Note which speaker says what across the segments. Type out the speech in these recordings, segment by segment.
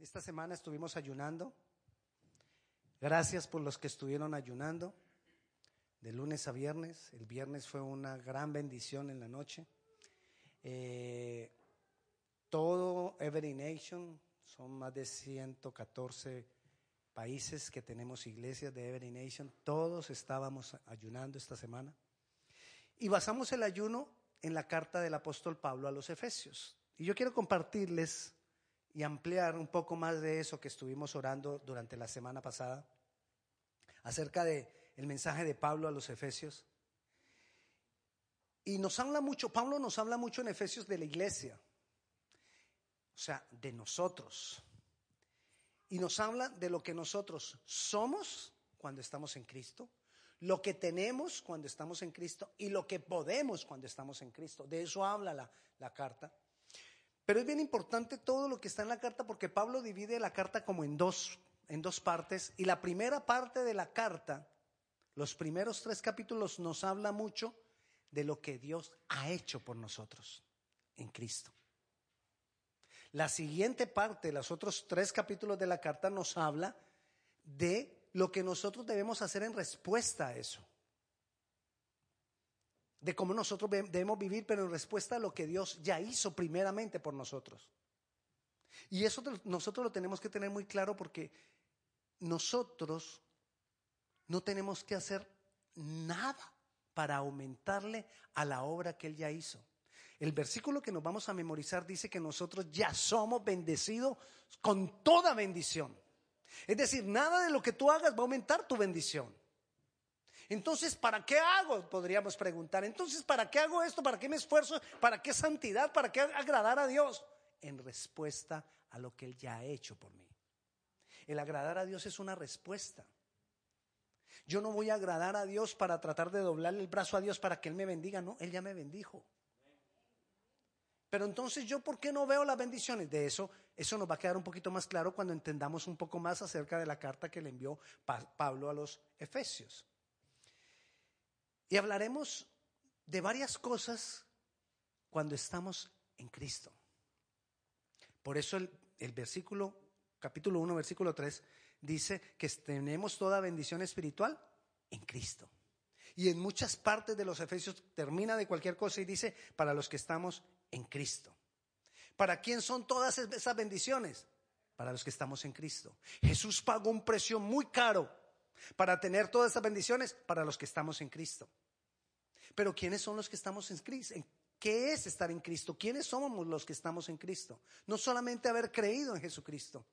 Speaker 1: Esta semana estuvimos ayunando. Gracias por los que estuvieron ayunando de lunes a viernes. El viernes fue una gran bendición en la noche. Eh, todo Every Nation, son más de 114 países que tenemos iglesias de Every Nation. Todos estábamos ayunando esta semana. Y basamos el ayuno en la carta del apóstol Pablo a los Efesios. Y yo quiero compartirles y ampliar un poco más de eso que estuvimos orando durante la semana pasada acerca de el mensaje de Pablo a los Efesios. Y nos habla mucho, Pablo nos habla mucho en Efesios de la iglesia, o sea, de nosotros. Y nos habla de lo que nosotros somos cuando estamos en Cristo, lo que tenemos cuando estamos en Cristo y lo que podemos cuando estamos en Cristo. De eso habla la, la carta. Pero es bien importante todo lo que está en la carta porque Pablo divide la carta como en dos, en dos partes. Y la primera parte de la carta, los primeros tres capítulos nos habla mucho de lo que Dios ha hecho por nosotros en Cristo. La siguiente parte, los otros tres capítulos de la carta, nos habla de lo que nosotros debemos hacer en respuesta a eso. De cómo nosotros debemos vivir, pero en respuesta a lo que Dios ya hizo primeramente por nosotros. Y eso nosotros lo tenemos que tener muy claro porque nosotros no tenemos que hacer nada para aumentarle a la obra que Él ya hizo. El versículo que nos vamos a memorizar dice que nosotros ya somos bendecidos con toda bendición. Es decir, nada de lo que tú hagas va a aumentar tu bendición. Entonces, ¿para qué hago? Podríamos preguntar. Entonces, ¿para qué hago esto? ¿Para qué me esfuerzo? ¿Para qué santidad? ¿Para qué agradar a Dios? En respuesta a lo que Él ya ha hecho por mí. El agradar a Dios es una respuesta. Yo no voy a agradar a Dios para tratar de doblarle el brazo a Dios para que Él me bendiga. No, Él ya me bendijo. Pero entonces yo, ¿por qué no veo las bendiciones? De eso, eso nos va a quedar un poquito más claro cuando entendamos un poco más acerca de la carta que le envió Pablo a los Efesios. Y hablaremos de varias cosas cuando estamos en Cristo. Por eso el, versículo, capítulo 1, versículo 3, dice que tenemos toda bendición espiritual en Cristo. Y en muchas partes de los Efesios termina de cualquier cosa y dice, para los que estamos en Cristo. ¿Para quién son todas esas bendiciones? Para los que estamos en Cristo. Jesús pagó un precio muy caro para tener todas esas bendiciones para los que estamos en Cristo. Pero ¿quiénes son los que estamos en Cristo? ¿Qué es estar en Cristo? ¿Quiénes somos los que estamos en Cristo? No solamente haber creído en Jesucristo,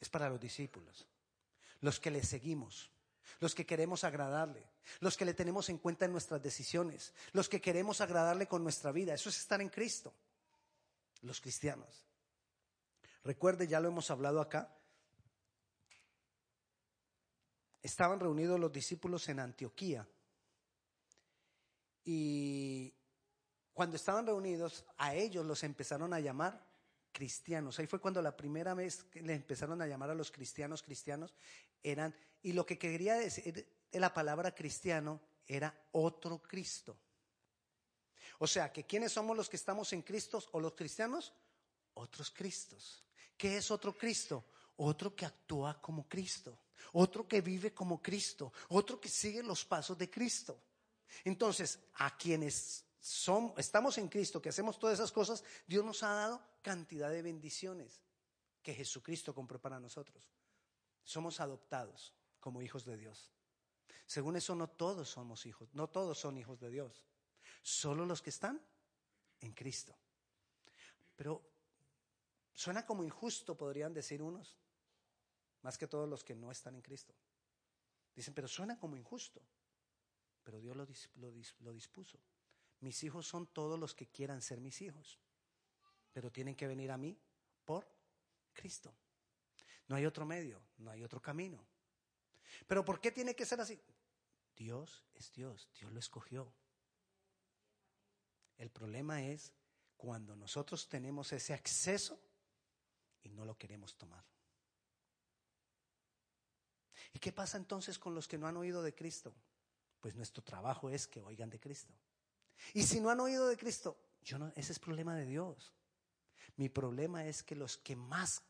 Speaker 1: es para los discípulos, los que le seguimos, los que queremos agradarle, los que le tenemos en cuenta en nuestras decisiones, los que queremos agradarle con nuestra vida. Eso es estar en Cristo, los cristianos. Recuerde, ya lo hemos hablado acá, estaban reunidos los discípulos en Antioquía y cuando estaban reunidos, a ellos los empezaron a llamar cristianos. Ahí fue cuando la primera vez que les empezaron a llamar a los cristianos cristianos eran, y lo que quería decir la palabra cristiano era otro Cristo. O sea, que ¿quiénes somos los que estamos en Cristo o los cristianos? Otros Cristos. ¿Qué es otro Cristo? Otro que actúa como Cristo, otro que vive como Cristo, otro que sigue los pasos de Cristo. Entonces, a quienes son, estamos en Cristo, que hacemos todas esas cosas, Dios nos ha dado cantidad de bendiciones que Jesucristo compró para nosotros. Somos adoptados como hijos de Dios. Según eso, no todos somos hijos, no todos son hijos de Dios. Solo los que están en Cristo. Pero suena como injusto, podrían decir unos, más que todos los que no están en Cristo. Dicen, pero suena como injusto pero Dios lo, dispuso. Mis hijos son todos los que quieran ser mis hijos, pero tienen que venir a mí por Cristo. No hay otro medio, no hay otro camino. Pero ¿por qué tiene que ser así? Dios es Dios, Dios lo escogió. El problema es cuando nosotros tenemos ese acceso y no lo queremos tomar. ¿Y qué pasa entonces con los que no han oído de Cristo? pues nuestro trabajo es que oigan de Cristo. Y si no han oído de Cristo, yo no, ese es problema de Dios. Mi problema es que los que más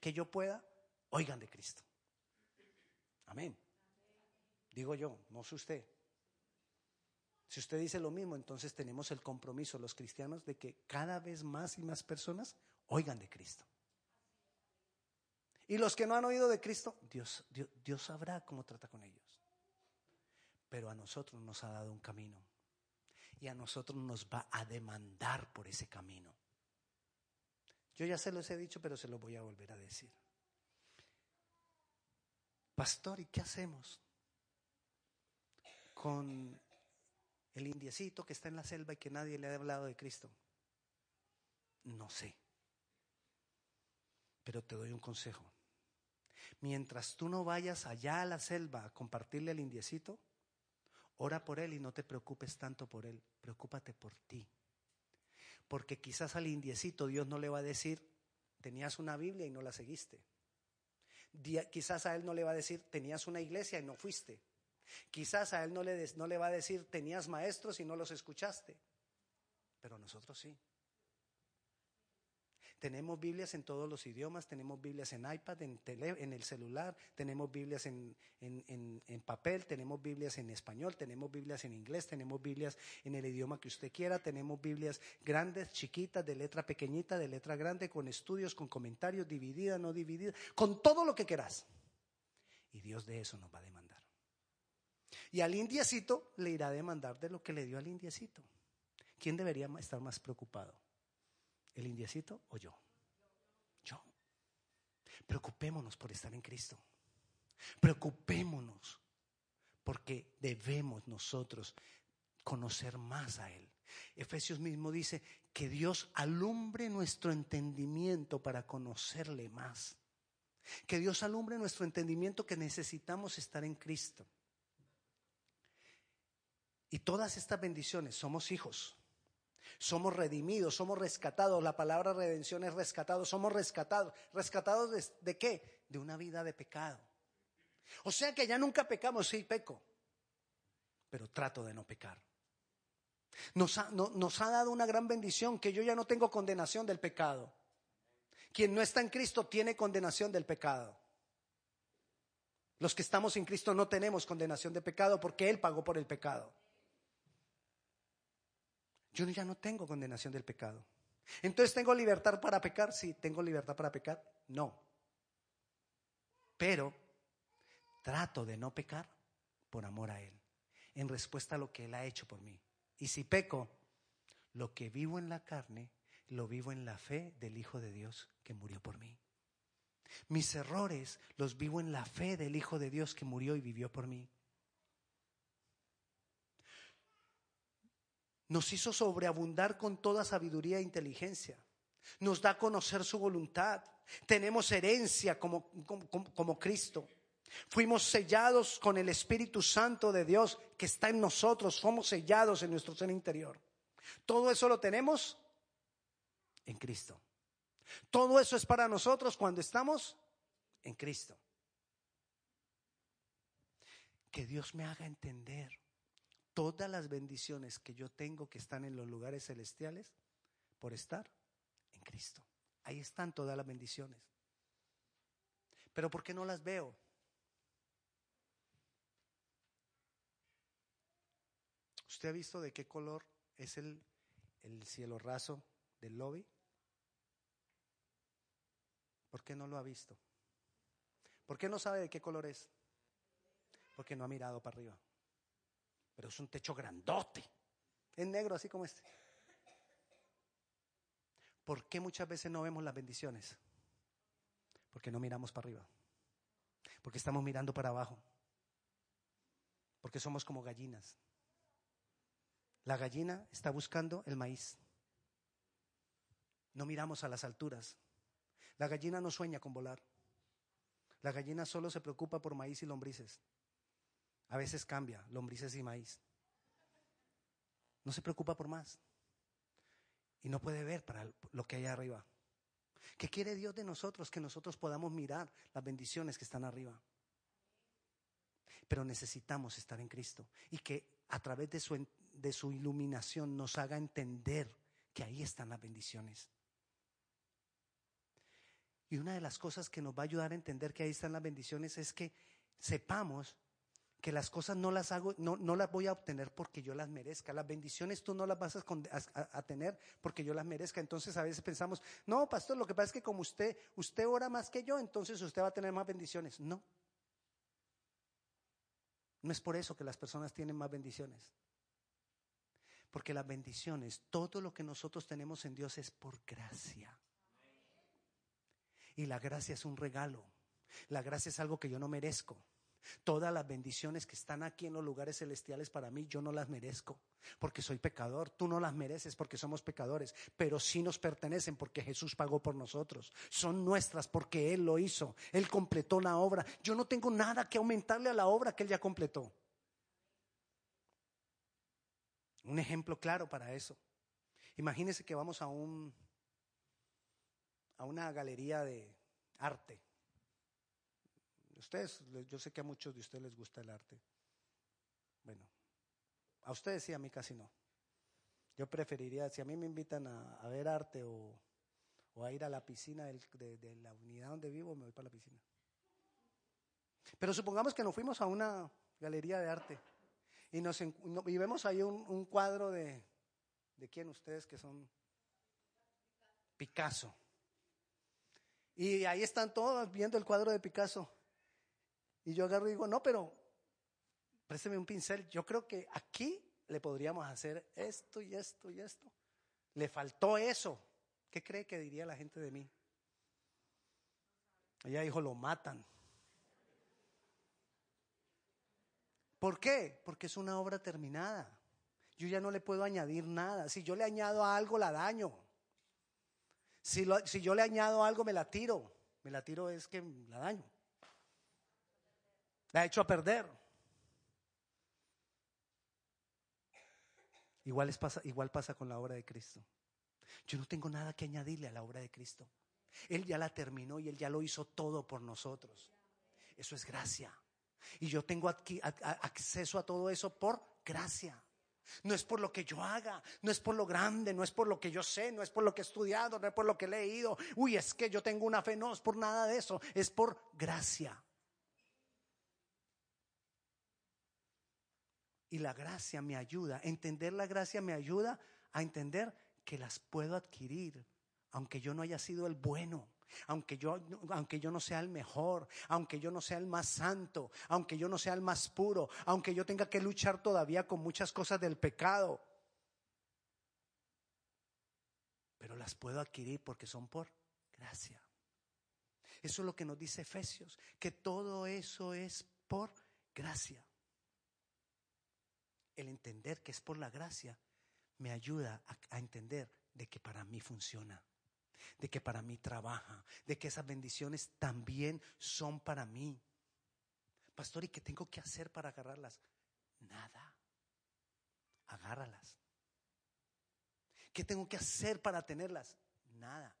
Speaker 1: que yo pueda, oigan de Cristo. Amén. Digo yo, no sé usted. Si usted dice lo mismo, entonces tenemos el compromiso los cristianos de que cada vez más y más personas oigan de Cristo. Y los que no han oído de Cristo, Dios, Dios, Dios sabrá cómo trata con ellos. Pero a nosotros nos ha dado un camino. Y a nosotros nos va a demandar por ese camino. Yo ya se los he dicho, pero se los voy a volver a decir. Pastor, ¿y qué hacemos con el indiecito que está en la selva y que nadie le ha hablado de Cristo? No sé. Pero te doy un consejo. Mientras tú no vayas allá a la selva a compartirle al indiecito, ora por él y no te preocupes tanto por él, preocúpate por ti. Porque quizás al indiecito Dios no le va a decir, tenías una Biblia y no la seguiste. Quizás a él no le va a decir, tenías una iglesia y no fuiste. Quizás a él no le, no le va a decir, tenías maestros y no los escuchaste. Pero nosotros sí. Tenemos Biblias en todos los idiomas, tenemos Biblias en iPad, en, en el celular, tenemos Biblias en, en, papel, tenemos Biblias en español, tenemos Biblias en inglés, tenemos Biblias en el idioma que usted quiera, tenemos Biblias grandes, chiquitas, de letra pequeñita, de letra grande, con estudios, con comentarios, dividida, no dividida, con todo lo que quieras. Y Dios de eso nos va a demandar. Y al indiecito le irá a demandar de lo que le dio al indiecito. ¿Quién debería estar más preocupado? ¿El indiecito o yo? Yo. Preocupémonos por estar en Cristo. Preocupémonos porque debemos nosotros conocer más a Él. Efesios mismo dice que Dios alumbre nuestro entendimiento para conocerle más. Que Dios alumbre nuestro entendimiento que necesitamos estar en Cristo. Y todas estas bendiciones, somos hijos, somos redimidos, somos rescatados. La palabra redención es rescatado. Somos rescatados. ¿Rescatados de, qué? De una vida de pecado. O sea que ya nunca pecamos, sí, peco. Pero trato de no pecar. Nos ha, nos ha dado una gran bendición que yo ya no tengo condenación del pecado. Quien no está en Cristo tiene condenación del pecado. Los que estamos en Cristo no tenemos condenación de pecado porque Él pagó por el pecado. Yo ya no tengo condenación del pecado. Entonces, ¿tengo libertad para pecar? Sí, ¿tengo libertad para pecar? No. Pero trato de no pecar por amor a Él, en respuesta a lo que Él ha hecho por mí. Y si peco, lo que vivo en la carne, lo vivo en la fe del Hijo de Dios que murió por mí. Mis errores los vivo en la fe del Hijo de Dios que murió y vivió por mí. Nos hizo sobreabundar con toda sabiduría e inteligencia. Nos da a conocer su voluntad. Tenemos herencia como, como, Cristo. Fuimos sellados con el Espíritu Santo de Dios que está en nosotros. Somos sellados en nuestro ser interior. Todo eso lo tenemos en Cristo. Todo eso es para nosotros cuando estamos en Cristo. Que Dios me haga entender todas las bendiciones que yo tengo que están en los lugares celestiales por estar en Cristo. Ahí están todas las bendiciones. Pero ¿por qué no las veo? ¿Usted ha visto de qué color es el, el cielo raso del lobby? ¿Por qué no lo ha visto? ¿Por qué no sabe de qué color es? Porque no ha mirado para arriba pero es un techo grandote. Es negro así como este. ¿Por qué muchas veces no vemos las bendiciones? Porque no miramos para arriba. Porque estamos mirando para abajo. Porque somos como gallinas. La gallina está buscando el maíz. No miramos a las alturas. La gallina no sueña con volar. La gallina solo se preocupa por maíz y lombrices. A veces cambia, lombrices y maíz. No se preocupa por más. Y no puede ver para lo que hay arriba. ¿Qué quiere Dios de nosotros? Que nosotros podamos mirar las bendiciones que están arriba. Pero necesitamos estar en Cristo y que a través de su, de su iluminación nos haga entender que ahí están las bendiciones. Y una de las cosas que nos va a ayudar a entender que ahí están las bendiciones es que sepamos que las cosas no las hago, no, no las voy a obtener porque yo las merezca. Las bendiciones tú no las vas a, a, tener porque yo las merezca. Entonces a veces pensamos, no, pastor, lo que pasa es que como usted, usted ora más que yo, entonces usted va a tener más bendiciones. No. No es por eso que las personas tienen más bendiciones. Porque las bendiciones, todo lo que nosotros tenemos en Dios es por gracia. Y la gracia es un regalo. La gracia es algo que yo no merezco. Todas las bendiciones que están aquí en los lugares celestiales para mí, yo no las merezco porque soy pecador. Tú no las mereces porque somos pecadores, pero sí nos pertenecen porque Jesús pagó por nosotros. Son nuestras porque Él lo hizo. Él completó la obra. Yo no tengo nada que aumentarle a la obra que Él ya completó. Un ejemplo claro para eso. Imagínense que vamos a un a una galería de arte Ustedes, yo sé que a muchos de ustedes les gusta el arte. Bueno, a ustedes sí, a mí casi no. Yo preferiría, si a mí me invitan a, ver arte o, a ir a la piscina de, la unidad donde vivo, me voy para la piscina. Pero supongamos que nos fuimos a una galería de arte y, nos, vemos ahí un, un cuadro de, ¿de quién ustedes que son? Picasso. Y ahí están todos viendo el cuadro de Picasso. Y yo agarro y digo, no, pero présteme un pincel. Yo creo que aquí le podríamos hacer esto y esto y esto. Le faltó eso. ¿Qué cree que diría la gente de mí? Ella dijo, lo matan. ¿Por qué? Porque es una obra terminada. Yo ya no le puedo añadir nada. Si yo le añado algo, la daño. Si, si yo le añado algo, me la tiro. Me la tiro es que la daño. La ha hecho a perder. Igual, pasa, igual pasa con la obra de Cristo. Yo no tengo nada que añadirle a la obra de Cristo. Él ya la terminó y Él ya lo hizo todo por nosotros. Eso es gracia. Y yo tengo aquí, acceso a todo eso por gracia. No es por lo que yo haga, no es por lo grande, no es por lo que yo sé, no es por lo que he estudiado, no es por lo que he leído. Uy, es que yo tengo una fe, no es por nada de eso, es por gracia. Y la gracia me ayuda, entender la gracia me ayuda a entender que las puedo adquirir, aunque yo no haya sido el bueno, aunque yo, aunque yo no sea el mejor, aunque yo no sea el más santo, aunque yo no sea el más puro, aunque yo tenga que luchar todavía con muchas cosas del pecado. Pero las puedo adquirir porque son por gracia. Eso es lo que nos dice Efesios, que todo eso es por gracia el entender que es por la gracia me ayuda a, entender de que para mí funciona, de que para mí trabaja, de que esas bendiciones también son para mí. Pastor, ¿y qué tengo que hacer para agarrarlas? Nada. Agárralas. ¿Qué tengo que hacer para tenerlas? Nada.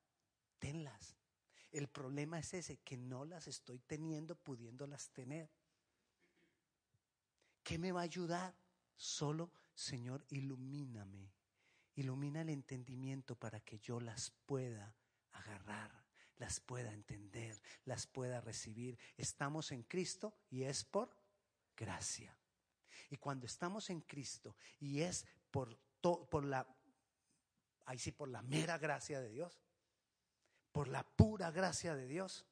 Speaker 1: Tenlas. El problema es ese, que no las estoy teniendo pudiéndolas tener. ¿Qué me va a ayudar? Solo, Señor, ilumíname. Ilumina el entendimiento para que yo las pueda agarrar, las pueda entender, las pueda recibir. Estamos en Cristo y es por gracia. Y cuando estamos en Cristo y es por, por la, ahí sí, por la mera gracia de Dios, por la pura gracia de Dios,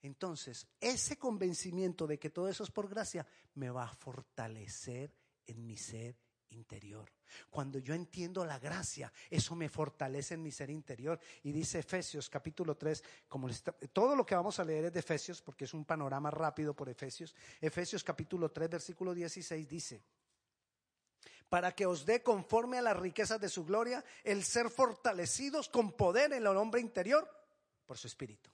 Speaker 1: entonces ese convencimiento de que todo eso es por gracia me va a fortalecer en mi ser interior. Cuando yo entiendo la gracia, eso me fortalece en mi ser interior. Y dice Efesios capítulo 3, como todo lo que vamos a leer es de Efesios, porque es un panorama rápido por Efesios. Efesios capítulo 3, versículo 16 dice, para que os dé conforme a las riquezas de su gloria el ser fortalecidos con poder en el hombre interior por su espíritu.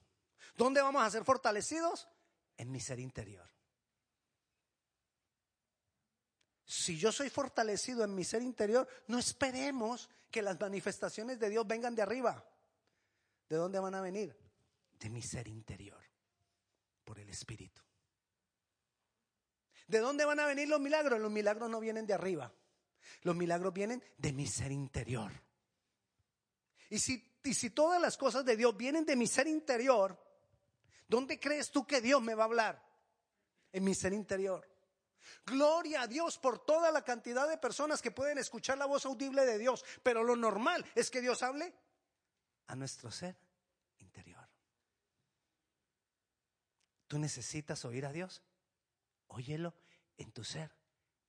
Speaker 1: ¿Dónde vamos a ser fortalecidos? En mi ser interior. Si yo soy fortalecido en mi ser interior, no esperemos que las manifestaciones de Dios vengan de arriba. ¿De dónde van a venir? De mi ser interior, por el Espíritu. ¿De dónde van a venir los milagros? Los milagros no vienen de arriba. Los milagros vienen de mi ser interior. Y si, y si todas las cosas de Dios vienen de mi ser interior, ¿Dónde crees tú que Dios me va a hablar? En mi ser interior. Gloria a Dios por toda la cantidad de personas que pueden escuchar la voz audible de Dios, pero lo normal es que Dios hable a nuestro ser interior. ¿Tú necesitas oír a Dios? Óyelo en tu ser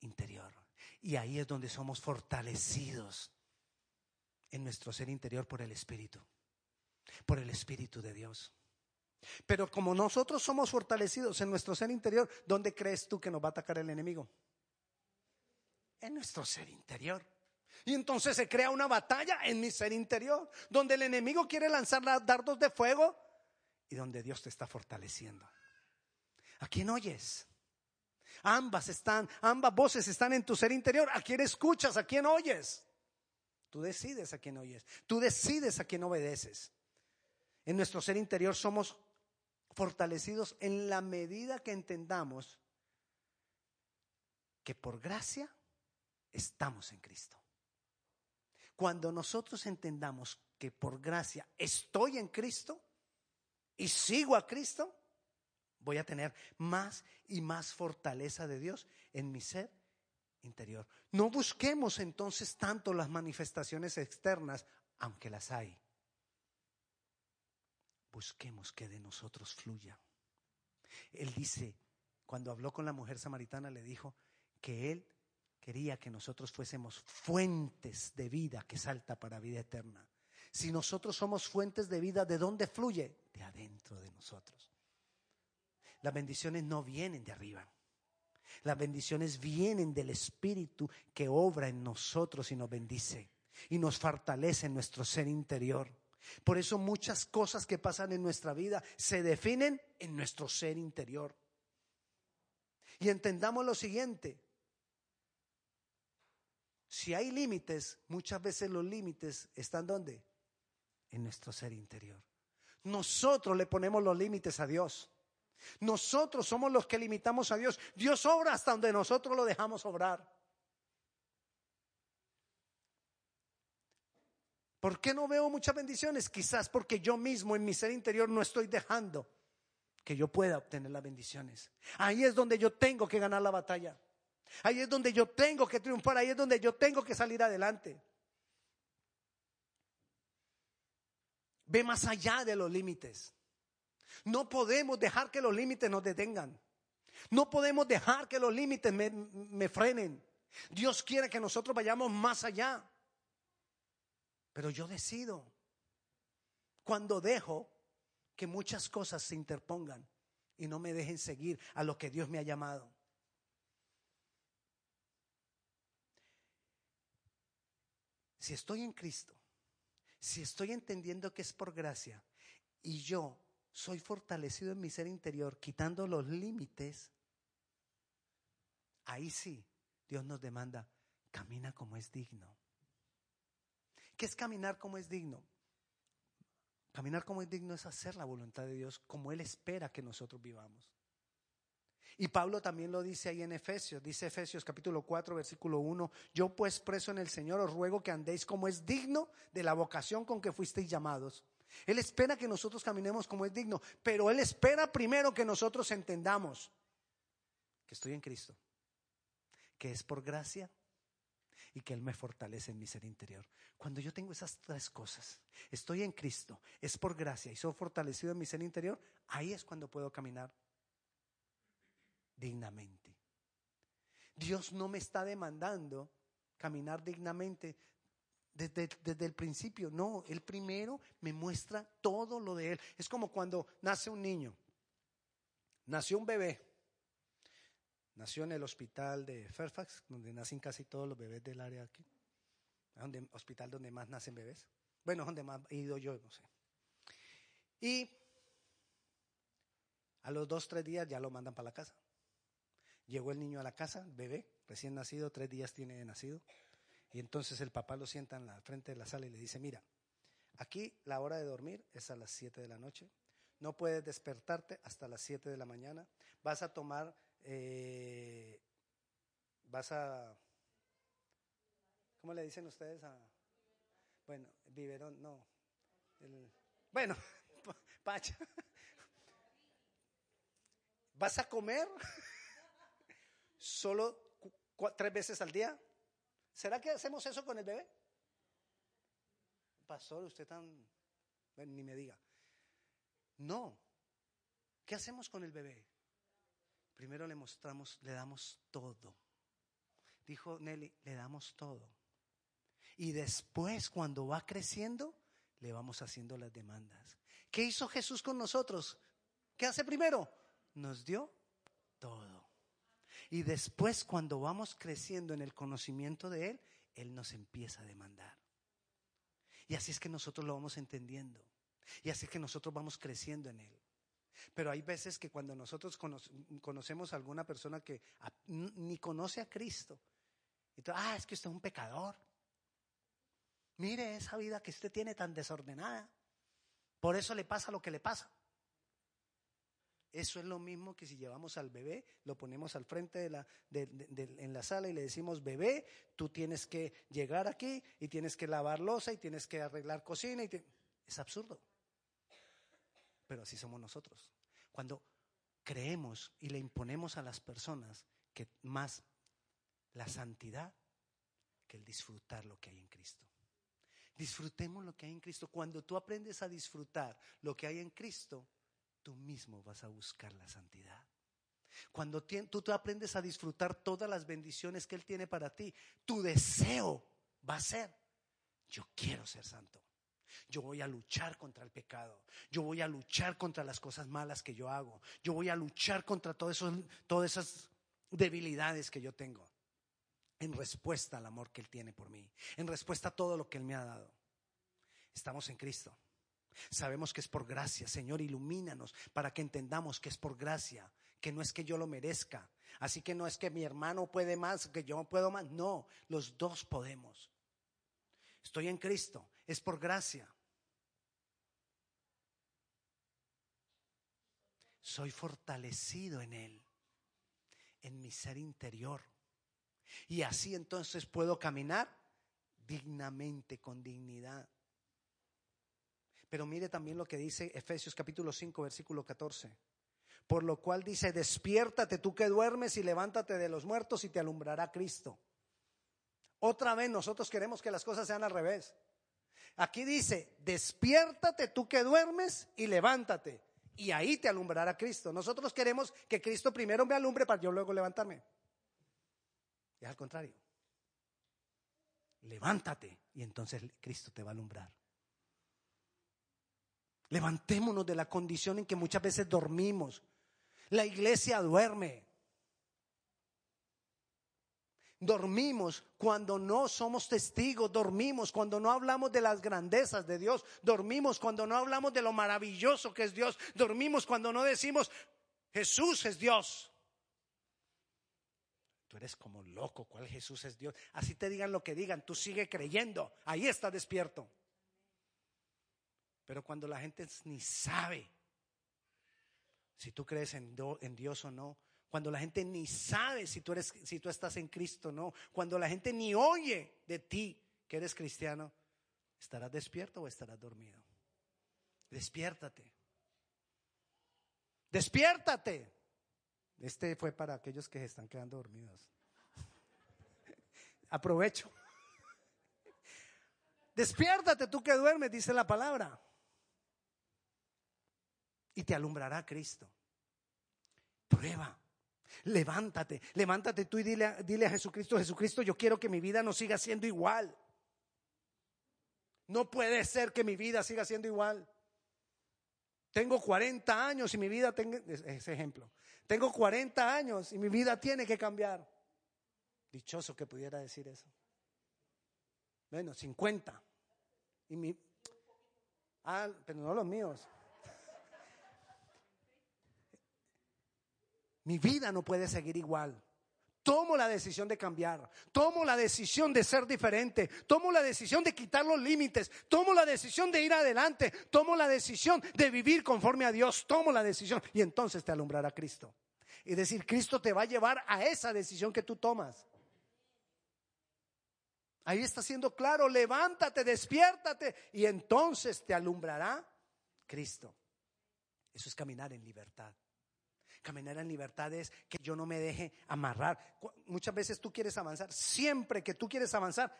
Speaker 1: interior. Y ahí es donde somos fortalecidos en nuestro ser interior por el Espíritu, por el Espíritu de Dios. Pero como nosotros somos fortalecidos en nuestro ser interior, ¿dónde crees tú que nos va a atacar el enemigo? En nuestro ser interior. Y entonces se crea una batalla en mi ser interior, donde el enemigo quiere lanzar dardos de fuego y donde Dios te está fortaleciendo. ¿A quién oyes? Ambas están, ambas voces están en tu ser interior. ¿A quién escuchas? ¿A quién oyes? Tú decides a quién oyes. Tú decides a quién obedeces. En nuestro ser interior somos fortalecidos en la medida que entendamos que por gracia estamos en Cristo. Cuando nosotros entendamos que por gracia estoy en Cristo y sigo a Cristo, voy a tener más y más fortaleza de Dios en mi ser interior. No busquemos entonces tanto las manifestaciones externas, aunque las hay. Busquemos que de nosotros fluya. Él dice, cuando habló con la mujer samaritana, le dijo que él quería que nosotros fuésemos fuentes de vida que salta para vida eterna. Si nosotros somos fuentes de vida, ¿de dónde fluye? De adentro de nosotros. Las bendiciones no vienen de arriba. Las bendiciones vienen del Espíritu que obra en nosotros y nos bendice y nos fortalece en nuestro ser interior. Por eso muchas cosas que pasan en nuestra vida se definen en nuestro ser interior. Y entendamos lo siguiente. Si hay límites, muchas veces los límites están donde? En nuestro ser interior. Nosotros le ponemos los límites a Dios. Nosotros somos los que limitamos a Dios. Dios obra hasta donde nosotros lo dejamos obrar. ¿Por qué no veo muchas bendiciones? Quizás porque yo mismo en mi ser interior no estoy dejando que yo pueda obtener las bendiciones. Ahí es donde yo tengo que ganar la batalla. Ahí es donde yo tengo que triunfar. Ahí es donde yo tengo que salir adelante. Ve más allá de los límites. No podemos dejar que los límites nos detengan. No podemos dejar que los límites me, frenen. Dios quiere que nosotros vayamos más allá. Pero yo decido cuando dejo que muchas cosas se interpongan y no me dejen seguir a lo que Dios me ha llamado. Si estoy en Cristo, si estoy entendiendo que es por gracia y yo soy fortalecido en mi ser interior, quitando los límites, ahí sí Dios nos demanda, camina como es digno. ¿Qué es caminar como es digno? Caminar como es digno es hacer la voluntad de Dios como Él espera que nosotros vivamos. Y Pablo también lo dice ahí en Efesios, dice Efesios capítulo 4 versículo 1, yo pues preso en el Señor os ruego que andéis como es digno de la vocación con que fuisteis llamados él espera que nosotros caminemos como es digno, pero Él espera primero que nosotros entendamos que estoy en Cristo, que es por gracia y que Él me fortalece en mi ser interior. Cuando yo tengo esas tres cosas, estoy en Cristo, es por gracia y soy fortalecido en mi ser interior, ahí es cuando puedo caminar dignamente. Dios no me está demandando caminar dignamente desde, el principio. No, Él primero me muestra todo lo de Él. Es como cuando nace un niño. Nació un bebé. Nació en el hospital de Fairfax, donde nacen casi todos los bebés del área aquí. Donde, hospital donde más nacen bebés. Bueno, donde más he ido yo, no sé. Y a los dos, tres días ya lo mandan para la casa. Llegó el niño a la casa, bebé, recién nacido, tres días tiene nacido. Y entonces el papá lo sienta en la frente de la sala y le dice, mira, aquí la hora de dormir es a las 7 de la noche, no puedes despertarte hasta las 7 de la mañana, vas a tomar, eh, vas a, ¿cómo le dicen ustedes a, bueno, biberón, no, bueno, pacha, ¿Vas a comer solo tres veces al día? ¿Será que hacemos eso con el bebé? Pastor, usted tan... ni me diga. No. ¿Qué hacemos con el bebé? Primero le mostramos, le damos todo. Dijo Nelly, le damos todo. Y después, cuando va creciendo, le vamos haciendo las demandas. ¿Qué hizo Jesús con nosotros? ¿Qué hace primero? Nos dio todo. Y después, cuando vamos creciendo en el conocimiento de Él, Él nos empieza a demandar. Y así es que nosotros lo vamos entendiendo. Y así es que nosotros vamos creciendo en Él. Pero hay veces que cuando nosotros conocemos a alguna persona que ni conoce a Cristo, entonces, ah, es que usted es un pecador. Mire esa vida que usted tiene tan desordenada. Por eso le pasa lo que le pasa. Eso es lo mismo que si llevamos al bebé, lo ponemos al frente de la, en la sala y le decimos, bebé, tú tienes que llegar aquí y tienes que lavar losa y tienes que arreglar cocina. Y Es absurdo. Pero así somos nosotros. Cuando creemos y le imponemos a las personas que más la santidad que el disfrutar lo que hay en Cristo. Disfrutemos lo que hay en Cristo. Cuando tú aprendes a disfrutar lo que hay en Cristo, tú mismo vas a buscar la santidad. Cuando tú, tú aprendes a disfrutar todas las bendiciones que Él tiene para ti, tu deseo va a ser, yo quiero ser santo. Yo voy a luchar contra el pecado. Yo voy a luchar contra las cosas malas que yo hago. Yo voy a luchar contra todas esas debilidades que yo tengo en respuesta al amor que Él tiene por mí, en respuesta a todo lo que Él me ha dado. Estamos en Cristo. Sabemos que es por gracia. Señor, ilumínanos para que entendamos que es por gracia, que no es que yo lo merezca. Así que no es que mi hermano puede más, que yo puedo más. No, los dos podemos. Estoy en Cristo, es por gracia. Soy fortalecido en Él, en mi ser interior. Y así entonces puedo caminar dignamente, con dignidad. Pero mire también lo que dice Efesios capítulo 5, versículo 14. Por lo cual dice, despiértate tú que duermes y levántate de los muertos y te alumbrará Cristo. Otra vez nosotros queremos que las cosas sean al revés. Aquí dice, despiértate tú que duermes y levántate. Y ahí te alumbrará Cristo. Nosotros queremos que Cristo primero me alumbre para yo luego levantarme. Es al contrario. Levántate y entonces Cristo te va a alumbrar. Levantémonos de la condición en que muchas veces dormimos. La iglesia duerme. Dormimos cuando no somos testigos, dormimos cuando no hablamos de las grandezas de Dios, dormimos cuando no hablamos de lo maravilloso que es Dios, dormimos cuando no decimos Jesús es Dios. Tú eres como loco, ¿cuál Jesús es Dios? Así te digan lo que digan, tú sigue creyendo, ahí está despierto. Pero cuando la gente ni sabe si tú crees en, en Dios o no, cuando la gente ni sabe si tú, eres, si tú estás en Cristo no, cuando la gente ni oye de ti que eres cristiano, ¿estarás despierto o estarás dormido? Despiértate. Despiértate. Este fue para aquellos que se están quedando dormidos. Aprovecho. Despiértate tú que duermes, dice la palabra. Y te alumbrará Cristo. Prueba. Levántate, levántate tú y dile, a Jesucristo, Jesucristo, yo quiero que mi vida no siga siendo igual. No puede ser que mi vida siga siendo igual. Tengo 40 años y mi vida tenga, ese ejemplo. Tengo 40 años y mi vida tiene que cambiar. Dichoso que pudiera decir eso. Bueno, 50. Y mi, ah, pero no los míos. Mi vida no puede seguir igual. Tomo la decisión de cambiar, tomo la decisión de ser diferente, tomo la decisión de quitar los límites, tomo la decisión de ir adelante, tomo la decisión de vivir conforme a Dios, tomo la decisión y entonces te alumbrará Cristo. Y decir, Cristo te va a llevar a esa decisión que tú tomas. Ahí está siendo claro, levántate, despiértate y entonces te alumbrará Cristo. Eso es caminar en libertad. Caminar en libertad es que yo no me deje amarrar. Muchas veces tú quieres avanzar. Siempre que tú quieres avanzar,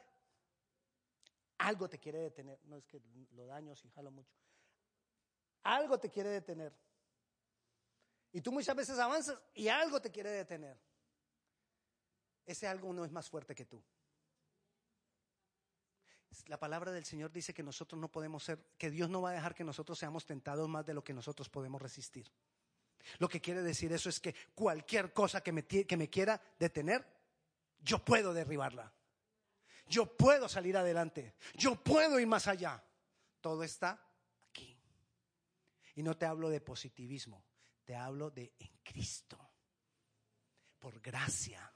Speaker 1: algo te quiere detener. No es que lo daño si jalo mucho. Algo te quiere detener. Y tú muchas veces avanzas y algo te quiere detener. Ese algo no es más fuerte que tú. La palabra del Señor dice que nosotros no podemos ser, que Dios no va a dejar que nosotros seamos tentados más de lo que nosotros podemos resistir. Lo que quiere decir eso es que cualquier cosa que me, que me quiera detener, yo puedo derribarla. Yo puedo salir adelante. Yo puedo ir más allá. Todo está aquí. Y no te hablo de positivismo, te hablo de en Cristo. Por gracia.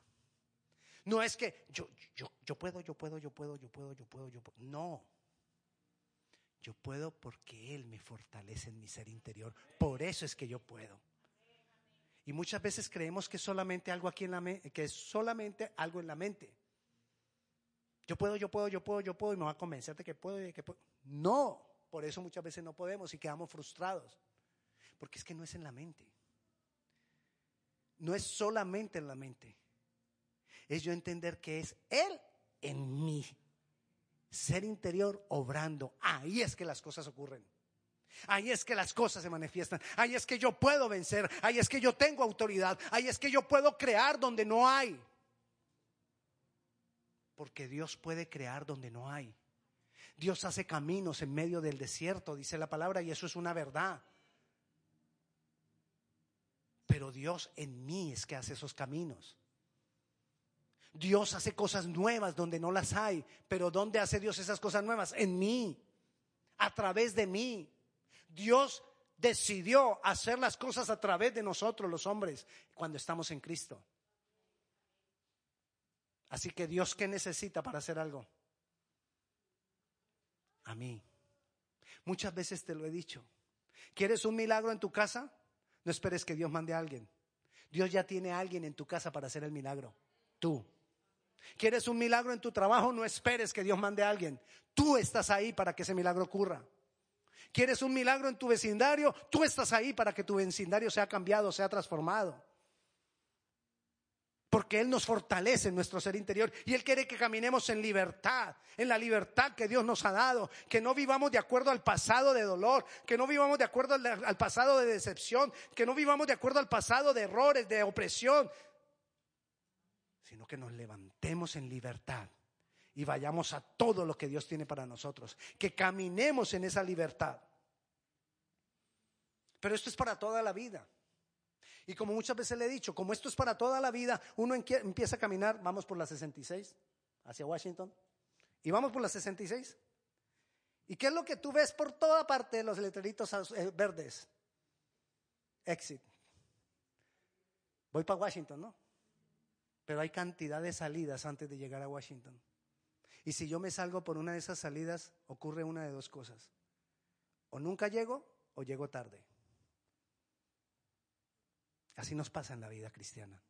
Speaker 1: No es que yo, yo, yo puedo, yo puedo, yo puedo, yo puedo, yo puedo, yo puedo. No. Yo puedo porque Él me fortalece en mi ser interior. Por eso es que yo puedo. Y muchas veces creemos que es solamente algo aquí en la que es solamente algo en la mente. Yo puedo, yo puedo, yo puedo, yo puedo, y me va a convencer de que puedo y de que puedo. No, por eso muchas veces no podemos y quedamos frustrados. Porque es que no es en la mente. No es solamente en la mente. Es yo entender que es Él en mí. Ser interior obrando. Ahí es que las cosas ocurren. Ahí es que las cosas se manifiestan. Ahí es que yo puedo vencer. Ahí es que yo tengo autoridad. Ahí es que yo puedo crear donde no hay. Porque Dios puede crear donde no hay. Dios hace caminos en medio del desierto, dice la palabra, y eso es una verdad. Pero Dios en mí es que hace esos caminos. Dios hace cosas nuevas donde no las hay, pero ¿dónde hace Dios esas cosas nuevas? En mí, a través de mí. Dios decidió hacer las cosas a través de nosotros los hombres cuando estamos en Cristo. Así que Dios, ¿qué necesita para hacer algo? A mí. Muchas veces te lo he dicho. ¿Quieres un milagro en tu casa? No esperes que Dios mande a alguien. Dios ya tiene a alguien en tu casa para hacer el milagro. Tú. ¿Quieres un milagro en tu trabajo? No esperes que Dios mande a alguien. Tú estás ahí para que ese milagro ocurra. ¿Quieres un milagro en tu vecindario? Tú estás ahí para que tu vecindario sea cambiado, sea transformado. Porque Él nos fortalece en nuestro ser interior y Él quiere que caminemos en libertad, en la libertad que Dios nos ha dado, que no vivamos de acuerdo al pasado de dolor, que no vivamos de acuerdo al, pasado de decepción, que no vivamos de acuerdo al pasado de errores, de opresión, sino que nos levantemos en libertad y vayamos a todo lo que Dios tiene para nosotros, que caminemos en esa libertad. Pero esto es para toda la vida. Y como muchas veces le he dicho, como esto es para toda la vida, uno empieza a caminar, vamos por la 66, hacia Washington, y vamos por la 66. ¿Y qué es lo que tú ves por toda parte de los letreritos eh, verdes? Exit. Voy para Washington, ¿no? Pero hay cantidad de salidas antes de llegar a Washington. Y si yo me salgo por una de esas salidas, ocurre una de dos cosas. O nunca llego o llego tarde. Así nos pasa en la vida cristiana.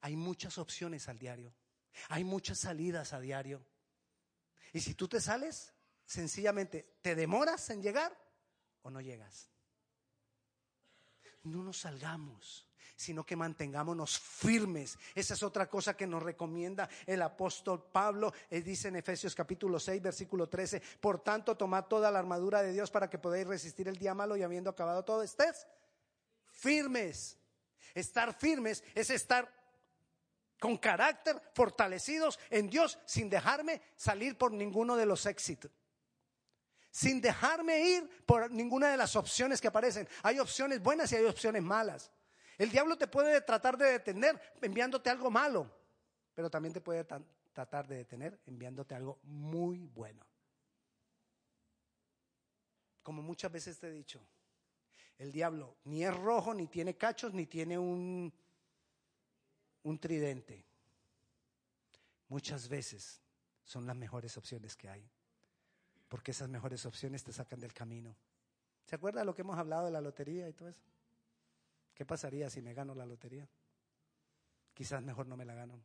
Speaker 1: Hay muchas opciones al diario. Hay muchas salidas a diario. Y si tú te sales, sencillamente te demoras en llegar o no llegas. No nos salgamos sino que mantengámonos firmes. Esa es otra cosa que nos recomienda el apóstol Pablo. Él dice en Efesios capítulo 6, versículo 13, por tanto, tomad toda la armadura de Dios para que podáis resistir el día malo y habiendo acabado todo, estés firmes. Estar firmes es estar con carácter, fortalecidos en Dios, sin dejarme salir por ninguno de los éxitos sin dejarme ir por ninguna de las opciones que aparecen. Hay opciones buenas y hay opciones malas. El diablo te puede tratar de detener enviándote algo malo, pero también te puede tratar de detener enviándote algo muy bueno. Como muchas veces te he dicho, el diablo ni es rojo, ni tiene cachos, ni tiene un, un tridente. Muchas veces son las mejores opciones que hay, porque esas mejores opciones te sacan del camino. ¿Se acuerda de lo que hemos hablado de la lotería y todo eso? ¿Qué pasaría si me gano la lotería? Quizás mejor no me la gano.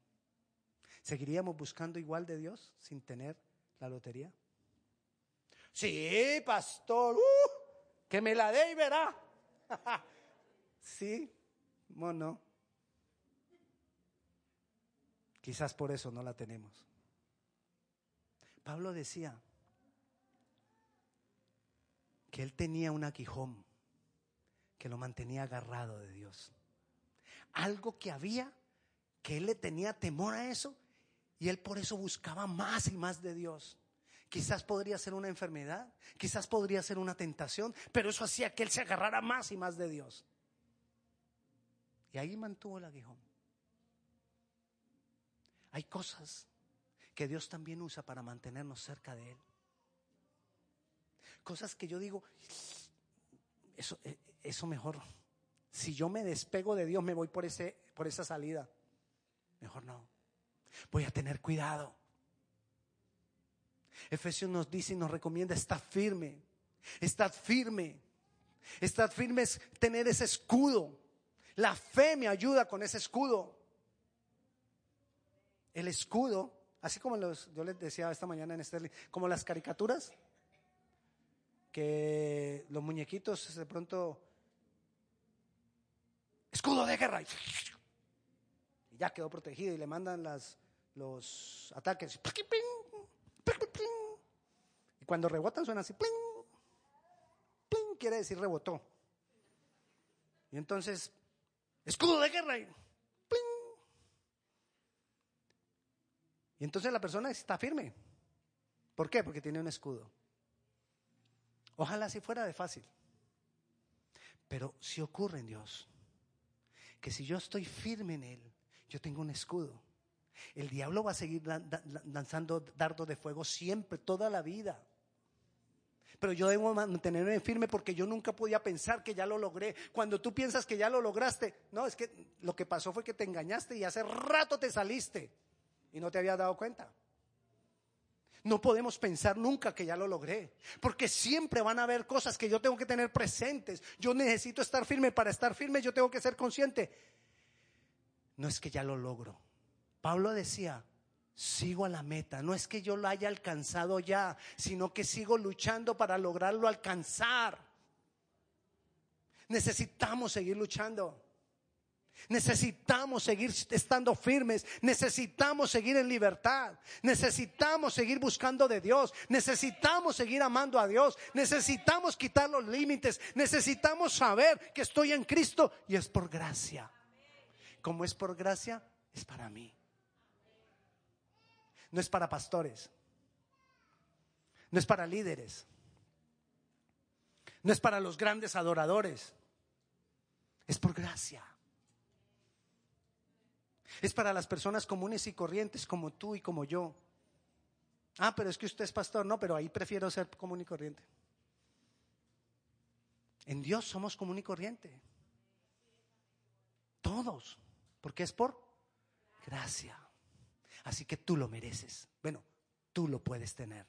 Speaker 1: ¿Seguiríamos buscando igual de Dios sin tener la lotería? Sí, pastor, uh, que me la dé y verá. sí, Bueno, quizás por eso no la tenemos. Pablo decía que él tenía un aguijón que lo mantenía agarrado de Dios. Algo que había que él le tenía temor a eso y él por eso buscaba más y más de Dios. Quizás podría ser una enfermedad, quizás podría ser una tentación, pero eso hacía que él se agarrara más y más de Dios. Y ahí mantuvo el aguijón. Hay cosas que Dios también usa para mantenernos cerca de Él. Cosas que yo digo, eso, eh, eso mejor. Si yo me despego de Dios, me voy por, ese, por esa salida. Mejor no. Voy a tener cuidado. Efesios nos dice y nos recomienda, estar firme, estad firme. Estad firme es tener ese escudo. La fe me ayuda con ese escudo. El escudo, así como los, yo les decía esta mañana en este, como las caricaturas, que los muñequitos de pronto, escudo de guerra, y ya quedó protegido y le mandan las, los ataques. Y cuando rebotan suena así, quiere decir rebotó. Y entonces, escudo de guerra. Y, y entonces la persona está firme. ¿Por qué? Porque tiene un escudo. Ojalá si fuera de fácil. Pero si ocurre en Dios, que si yo estoy firme en Él, yo tengo un escudo. El diablo va a seguir lanzando dardos de fuego siempre, toda la vida. Pero yo debo mantenerme firme porque yo nunca podía pensar que ya lo logré. Cuando tú piensas que ya lo lograste, no, es que lo que pasó fue que te engañaste y hace rato te saliste y no te habías dado cuenta. No podemos pensar nunca que ya lo logré, porque siempre van a haber cosas que yo tengo que tener presentes. Yo necesito estar firme, para estar firme yo tengo que ser consciente. No es que ya lo logro. Pablo decía, sigo a la meta. No es que yo lo haya alcanzado ya, sino que sigo luchando para lograrlo alcanzar. Necesitamos seguir luchando. Necesitamos seguir estando firmes, necesitamos seguir en libertad, necesitamos seguir buscando de Dios, necesitamos seguir amando a Dios, necesitamos quitar los límites, necesitamos saber que estoy en Cristo y es por gracia. Como es por gracia, es para mí. No es para pastores, no es para líderes, no es para los grandes adoradores, es por gracia. Es para las personas comunes y corrientes como tú y como yo. Ah, pero es que usted es pastor, no, pero ahí prefiero ser común y corriente. En Dios somos común y corriente. Todos, porque es por gracia. Así que tú lo mereces. Bueno, tú lo puedes tener.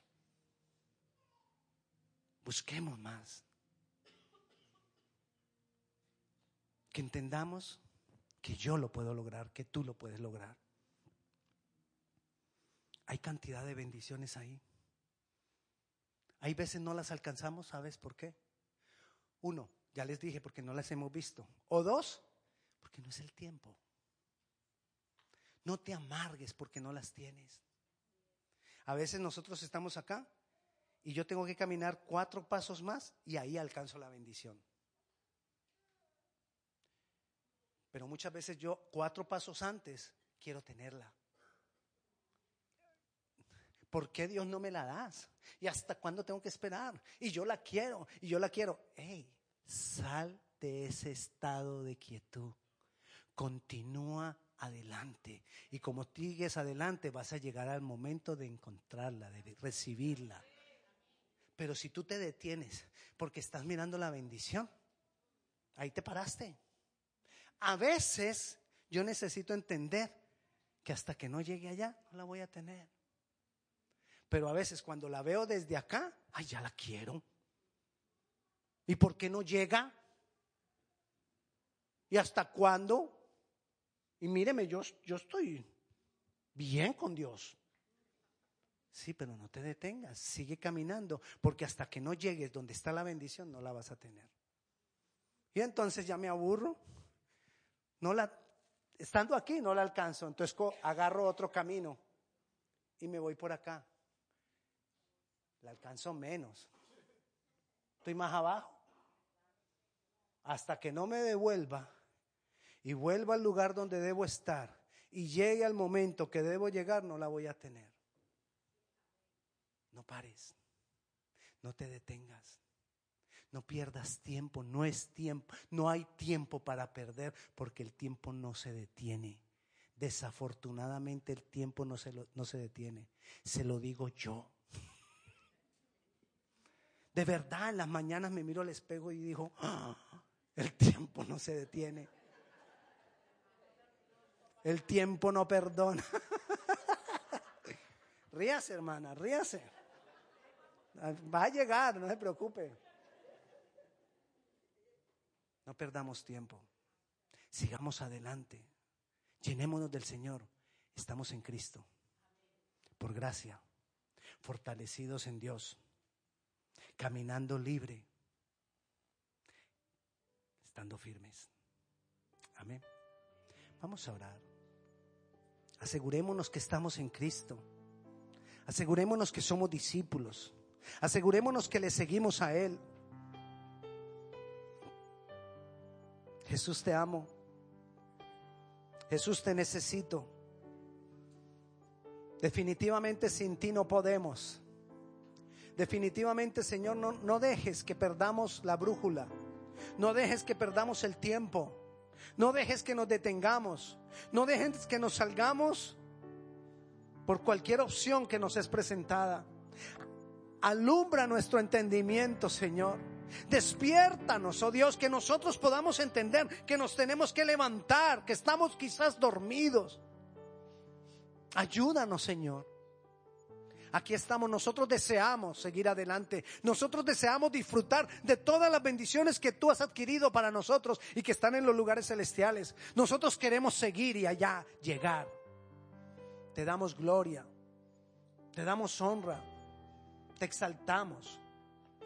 Speaker 1: Busquemos más. Que entendamos que yo lo puedo lograr, que tú lo puedes lograr. Hay cantidad de bendiciones ahí. Hay veces no las alcanzamos, ¿sabes por qué? Uno, ya les dije, porque no las hemos visto. O dos, porque no es el tiempo. No te amargues porque no las tienes. A veces nosotros estamos acá y yo tengo que caminar cuatro pasos más y ahí alcanzo la bendición. Pero muchas veces yo cuatro pasos antes quiero tenerla. ¿Por qué Dios no me la das? ¿Y hasta cuándo tengo que esperar? Y yo la quiero, y yo la quiero. Hey, sal de ese estado de quietud. Continúa adelante. Y como sigues adelante, vas a llegar al momento de encontrarla, de recibirla. Pero si tú te detienes porque estás mirando la bendición, ahí te paraste. A veces yo necesito entender que hasta que no llegue allá, no la voy a tener. Pero a veces cuando la veo desde acá, ay, ya la quiero. ¿Y por qué no llega? ¿Y hasta cuándo? Y míreme, yo, yo estoy bien con Dios. Sí, pero no te detengas, sigue caminando, porque hasta que no llegues donde está la bendición no la vas a tener. Y entonces ya me aburro, no la, estando aquí no la alcanzo, entonces agarro otro camino y me voy por acá. La alcanzo menos. Estoy más abajo. Hasta que no me devuelva y vuelva al lugar donde debo estar y llegue al momento que debo llegar, no la voy a tener. No pares, no te detengas, no pierdas tiempo, no es tiempo, no hay tiempo para perder porque el tiempo no se detiene. Desafortunadamente el tiempo no se, no se detiene, se lo digo yo. De verdad, en las mañanas me miro al espejo y digo, ah, el tiempo no se detiene. El tiempo no perdona. ríase, hermana, ríase. Va a llegar, no se preocupe. No perdamos tiempo. Sigamos adelante. Llenémonos del Señor. Estamos en Cristo. Por gracia. Fortalecidos en Dios. Caminando libre. Estando firmes. Amén. Vamos a orar. Asegurémonos que estamos en Cristo. Asegurémonos que somos discípulos. Asegurémonos que le seguimos a Él. Jesús te amo. Jesús te necesito. Definitivamente sin ti no podemos. Definitivamente, Señor, no, no dejes que perdamos la brújula. No dejes que perdamos el tiempo. No dejes que nos detengamos. No dejes que nos salgamos por cualquier opción que nos es presentada. Alumbra nuestro entendimiento, Señor. Despiértanos, oh Dios, que nosotros podamos entender que nos tenemos que levantar, que estamos quizás dormidos. Ayúdanos, Señor. Aquí estamos, nosotros deseamos seguir adelante, nosotros deseamos disfrutar de todas las bendiciones que tú has adquirido para nosotros y que están en los lugares celestiales. Nosotros queremos seguir y allá llegar. Te damos gloria, te damos honra, te exaltamos,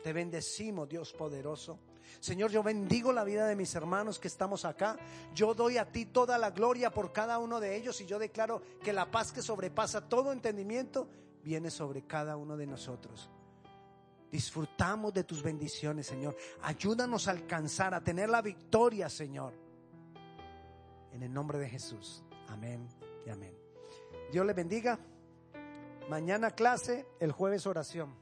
Speaker 1: te bendecimos, Dios poderoso. Señor, yo bendigo la vida de mis hermanos que estamos acá. Yo doy a ti toda la gloria por cada uno de ellos y yo declaro que la paz que sobrepasa todo entendimiento viene sobre cada uno de nosotros. Disfrutamos de tus bendiciones, Señor. Ayúdanos a alcanzar, a tener la victoria, Señor. En el nombre de Jesús. Amén y amén. Dios le bendiga. Mañana clase, el jueves oración.